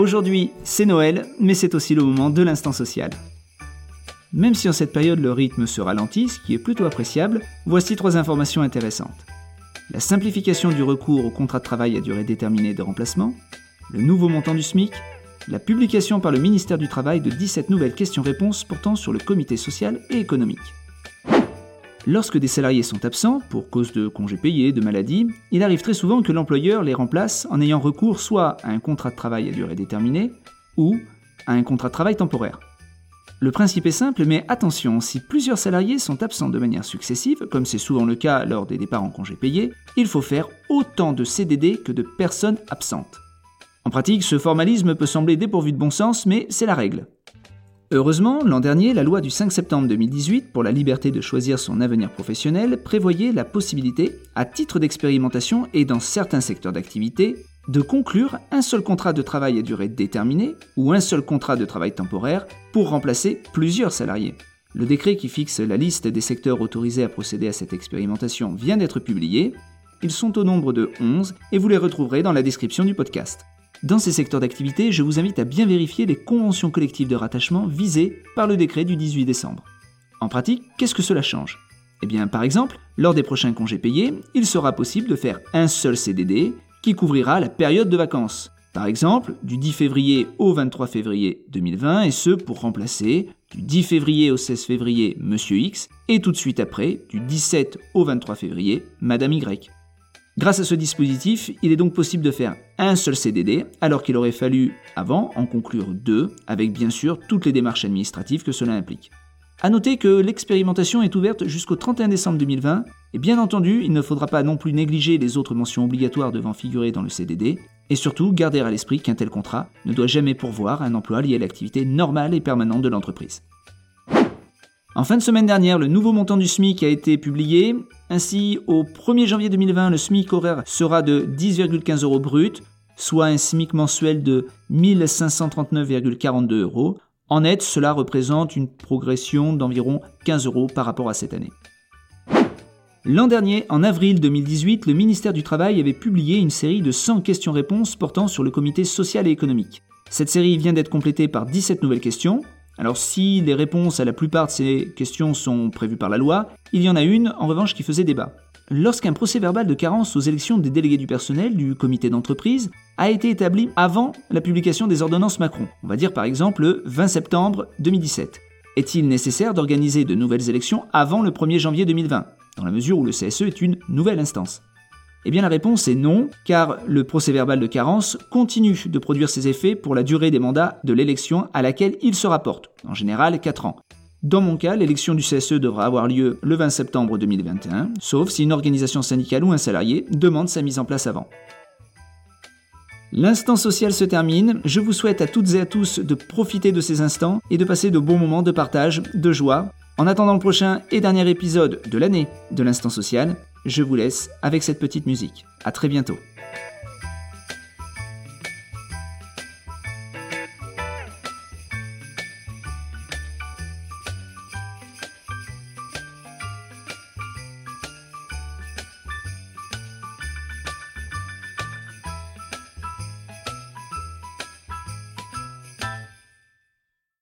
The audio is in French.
Aujourd'hui, c'est Noël, mais c'est aussi le moment de l'instant social. Même si en cette période le rythme se ralentit, ce qui est plutôt appréciable, voici trois informations intéressantes. La simplification du recours au contrat de travail à durée déterminée de remplacement, le nouveau montant du SMIC, la publication par le ministère du Travail de 17 nouvelles questions-réponses portant sur le comité social et économique. Lorsque des salariés sont absents, pour cause de congés payés, de maladie, il arrive très souvent que l'employeur les remplace en ayant recours soit à un contrat de travail à durée déterminée ou à un contrat de travail temporaire. Le principe est simple, mais attention, si plusieurs salariés sont absents de manière successive, comme c'est souvent le cas lors des départs en congés payés, il faut faire autant de CDD que de personnes absentes. En pratique, ce formalisme peut sembler dépourvu de bon sens, mais c'est la règle. Heureusement, l'an dernier, la loi du 5 septembre 2018 pour la liberté de choisir son avenir professionnel prévoyait la possibilité, à titre d'expérimentation et dans certains secteurs d'activité, de conclure un seul contrat de travail à durée déterminée ou un seul contrat de travail temporaire pour remplacer plusieurs salariés. Le décret qui fixe la liste des secteurs autorisés à procéder à cette expérimentation vient d'être publié. Ils sont au nombre de 11 et vous les retrouverez dans la description du podcast. Dans ces secteurs d'activité, je vous invite à bien vérifier les conventions collectives de rattachement visées par le décret du 18 décembre. En pratique, qu'est-ce que cela change? Eh bien, par exemple, lors des prochains congés payés, il sera possible de faire un seul CDD qui couvrira la période de vacances. Par exemple, du 10 février au 23 février 2020, et ce pour remplacer du 10 février au 16 février Monsieur X, et tout de suite après, du 17 au 23 février Madame Y. Grâce à ce dispositif, il est donc possible de faire un seul CDD, alors qu'il aurait fallu avant en conclure deux, avec bien sûr toutes les démarches administratives que cela implique. A noter que l'expérimentation est ouverte jusqu'au 31 décembre 2020, et bien entendu, il ne faudra pas non plus négliger les autres mentions obligatoires devant figurer dans le CDD, et surtout garder à l'esprit qu'un tel contrat ne doit jamais pourvoir un emploi lié à l'activité normale et permanente de l'entreprise. En fin de semaine dernière, le nouveau montant du SMIC a été publié. Ainsi, au 1er janvier 2020, le SMIC horaire sera de 10,15 euros brut, soit un SMIC mensuel de 1539,42 euros, en net, cela représente une progression d'environ 15 euros par rapport à cette année. L'an dernier, en avril 2018, le ministère du Travail avait publié une série de 100 questions-réponses portant sur le comité social et économique. Cette série vient d'être complétée par 17 nouvelles questions. Alors si les réponses à la plupart de ces questions sont prévues par la loi, il y en a une en revanche qui faisait débat lorsqu'un procès verbal de carence aux élections des délégués du personnel du comité d'entreprise a été établi avant la publication des ordonnances Macron, on va dire par exemple le 20 septembre 2017. Est-il nécessaire d'organiser de nouvelles élections avant le 1er janvier 2020, dans la mesure où le CSE est une nouvelle instance? Eh bien la réponse est non, car le procès verbal de carence continue de produire ses effets pour la durée des mandats de l'élection à laquelle il se rapporte, en général 4 ans. Dans mon cas, l'élection du CSE devra avoir lieu le 20 septembre 2021, sauf si une organisation syndicale ou un salarié demande sa mise en place avant. L'instant social se termine, je vous souhaite à toutes et à tous de profiter de ces instants et de passer de bons moments de partage, de joie. En attendant le prochain et dernier épisode de l'année de l'instant social, je vous laisse avec cette petite musique. A très bientôt.